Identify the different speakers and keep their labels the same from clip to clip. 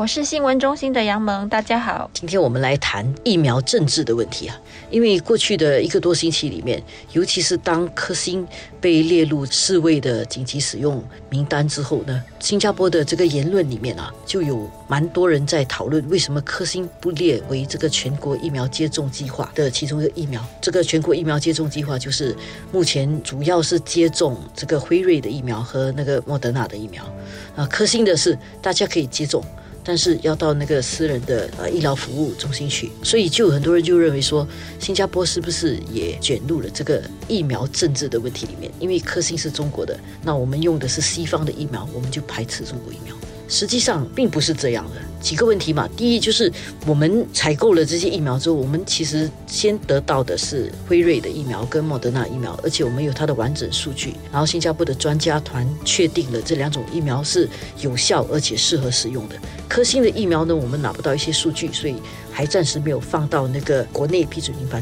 Speaker 1: 我是新闻中心的杨萌，大家好。
Speaker 2: 今天我们来谈疫苗政治的问题啊，因为过去的一个多星期里面，尤其是当科兴被列入世卫的紧急使用名单之后呢，新加坡的这个言论里面啊，就有蛮多人在讨论为什么科兴不列为这个全国疫苗接种计划的其中一个疫苗。这个全国疫苗接种计划就是目前主要是接种这个辉瑞的疫苗和那个莫德纳的疫苗啊，科兴的是大家可以接种。但是要到那个私人的呃医疗服务中心去，所以就很多人就认为说，新加坡是不是也卷入了这个疫苗政治的问题里面？因为科兴是中国的，那我们用的是西方的疫苗，我们就排斥中国疫苗。实际上并不是这样的，几个问题嘛。第一就是我们采购了这些疫苗之后，我们其实先得到的是辉瑞的疫苗跟莫德纳疫苗，而且我们有它的完整数据。然后新加坡的专家团确定了这两种疫苗是有效而且适合使用的。科兴的疫苗呢，我们拿不到一些数据，所以还暂时没有放到那个国内批准名单。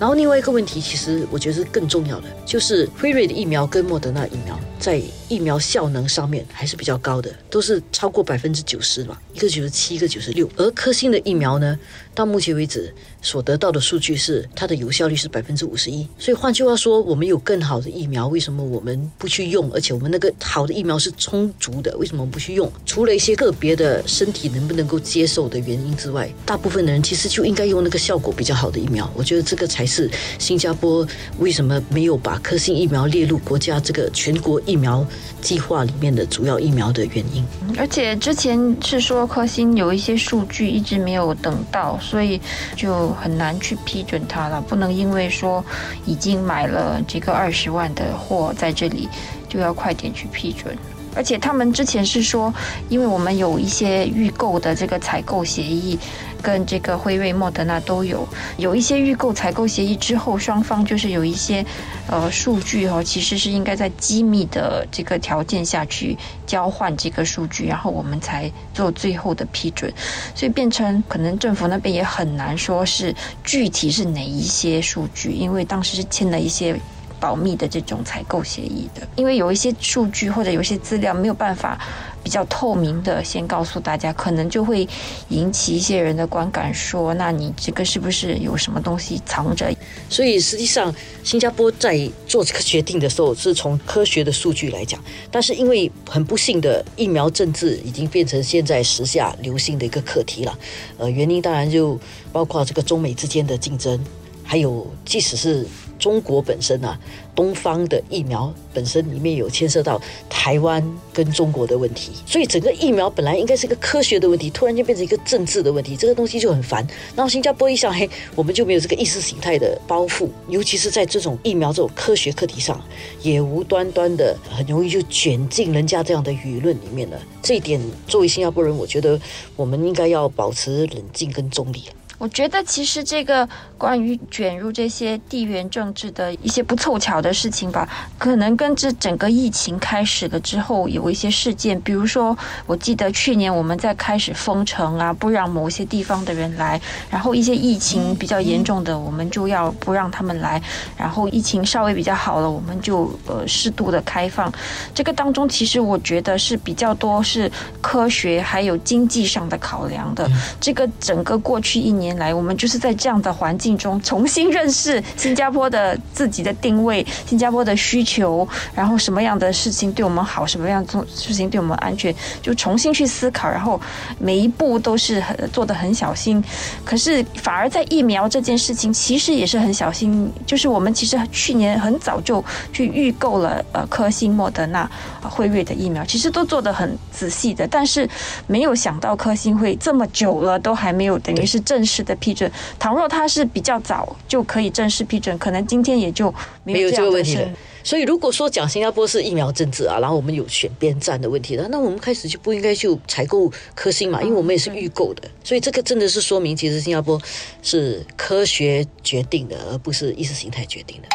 Speaker 2: 然后另外一个问题，其实我觉得是更重要的，就是辉瑞的疫苗跟莫德纳疫苗在疫苗效能上面还是比较高的，都是超过百分之九十吧，一个九十七，一个九十六。而科兴的疫苗呢，到目前为止所得到的数据是它的有效率是百分之五十一。所以换句话说，我们有更好的疫苗，为什么我们不去用？而且我们那个好的疫苗是充足的，为什么不去用？除了一些个别的身体能不能够接受的原因之外，大部分的人其实就应该用那个效果比较好的疫苗。我觉得这个才。是新加坡为什么没有把科兴疫苗列入国家这个全国疫苗计划里面的主要疫苗的原因？
Speaker 1: 而且之前是说科兴有一些数据一直没有等到，所以就很难去批准它了。不能因为说已经买了这个二十万的货在这里，就要快点去批准。而且他们之前是说，因为我们有一些预购的这个采购协议，跟这个辉瑞、莫德纳都有有一些预购采购协议之后，双方就是有一些呃数据哈，其实是应该在机密的这个条件下去交换这个数据，然后我们才做最后的批准，所以变成可能政府那边也很难说是具体是哪一些数据，因为当时是签了一些。保密的这种采购协议的，因为有一些数据或者有一些资料没有办法比较透明的先告诉大家，可能就会引起一些人的观感，说那你这个是不是有什么东西藏着？
Speaker 2: 所以实际上，新加坡在做这个决定的时候，是从科学的数据来讲，但是因为很不幸的疫苗政治已经变成现在时下流行的一个课题了。呃，原因当然就包括这个中美之间的竞争，还有即使是。中国本身啊，东方的疫苗本身里面有牵涉到台湾跟中国的问题，所以整个疫苗本来应该是一个科学的问题，突然间变成一个政治的问题，这个东西就很烦。然后新加坡一想，嘿，我们就没有这个意识形态的包袱，尤其是在这种疫苗这种科学课题上，也无端端的很容易就卷进人家这样的舆论里面了。这一点，作为新加坡人，我觉得我们应该要保持冷静跟中立。
Speaker 1: 我觉得其实这个关于卷入这些地缘政治的一些不凑巧的事情吧，可能跟这整个疫情开始了之后有一些事件，比如说，我记得去年我们在开始封城啊，不让某些地方的人来，然后一些疫情比较严重的，我们就要不让他们来，然后疫情稍微比较好了，我们就呃适度的开放。这个当中其实我觉得是比较多是科学还有经济上的考量的。这个整个过去一年。来，我们就是在这样的环境中重新认识新加坡的自己的定位，新加坡的需求，然后什么样的事情对我们好，什么样做事情对我们安全，就重新去思考，然后每一步都是很做的很小心。可是反而在疫苗这件事情，其实也是很小心。就是我们其实去年很早就去预购了呃科兴、莫德纳、辉瑞的疫苗，其实都做的很仔细的，但是没有想到科兴会这么久了都还没有，等于是正式。的批准，倘若他是比较早就可以正式批准，可能今天也就没有这个问题了。
Speaker 2: 所以，如果说讲新加坡是疫苗政治啊，然后我们有选边站的问题，那那我们开始就不应该去采购科兴嘛，因为我们也是预购的。所以这个真的是说明，其实新加坡是科学决定的，而不是意识形态决定的。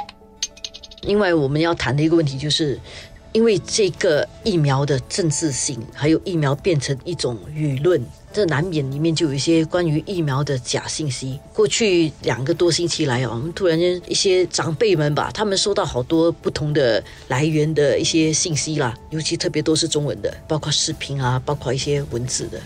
Speaker 2: 另外，我们要谈的一个问题就是。因为这个疫苗的政治性，还有疫苗变成一种舆论。这难免里面就有一些关于疫苗的假信息。过去两个多星期来啊，我们突然间一些长辈们吧，他们收到好多不同的来源的一些信息啦，尤其特别都是中文的，包括视频啊，包括一些文字的，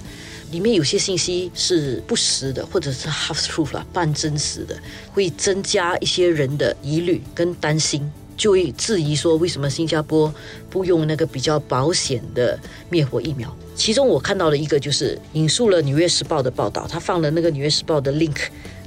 Speaker 2: 里面有些信息是不实的，或者是 half truth 啦，半真实的，会增加一些人的疑虑跟担心。就会质疑说，为什么新加坡不用那个比较保险的灭活疫苗？其中我看到了一个，就是引述了《纽约时报》的报道，他放了那个《纽约时报》的 link。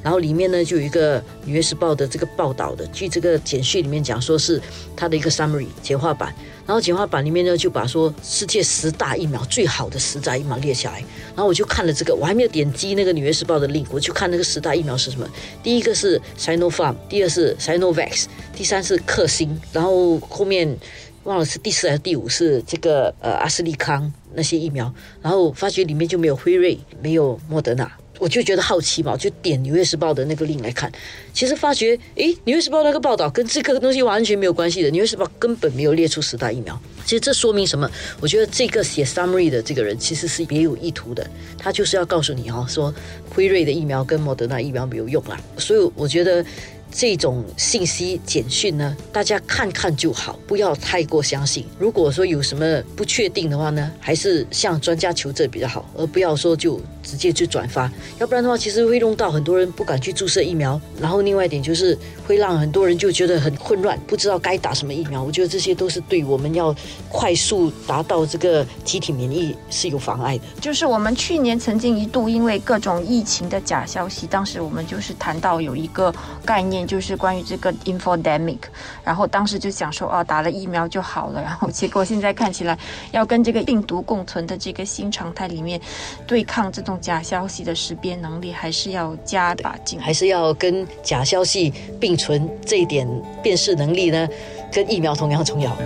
Speaker 2: 然后里面呢就有一个《纽约时报》的这个报道的，据这个简讯里面讲说是它的一个 summary 简化版，然后简化版里面呢就把说世界十大疫苗最好的十大疫苗列下来，然后我就看了这个，我还没有点击那个《纽约时报》的 link，我就看那个十大疫苗是什么，第一个是 Sinopharm，第二是 Sinovac，第三是克星，然后后面忘了是第四还是第五是这个呃阿斯利康那些疫苗，然后发觉里面就没有辉瑞，没有莫德纳。我就觉得好奇嘛，就点《纽约时报》的那个令来看，其实发觉，诶，《纽约时报》那个报道跟这个东西完全没有关系的，《纽约时报》根本没有列出十大疫苗。其实这说明什么？我觉得这个写 summary 的这个人其实是别有意图的，他就是要告诉你哦，说辉瑞的疫苗跟莫德纳疫苗没有用啦。所以我觉得。这种信息简讯呢，大家看看就好，不要太过相信。如果说有什么不确定的话呢，还是向专家求证比较好，而不要说就直接去转发。要不然的话，其实会弄到很多人不敢去注射疫苗。然后另外一点就是会让很多人就觉得很混乱，不知道该打什么疫苗。我觉得这些都是对我们要快速达到这个集体免疫是有妨碍的。
Speaker 1: 就是我们去年曾经一度因为各种疫情的假消息，当时我们就是谈到有一个概念。就是关于这个 infodemic，然后当时就想说，哦，打了疫苗就好了，然后结果现在看起来，要跟这个病毒共存的这个新常态里面，对抗这种假消息的识别能力，还是要加把劲，
Speaker 2: 还是要跟假消息并存，这一点辨识能力呢，跟疫苗同样重要。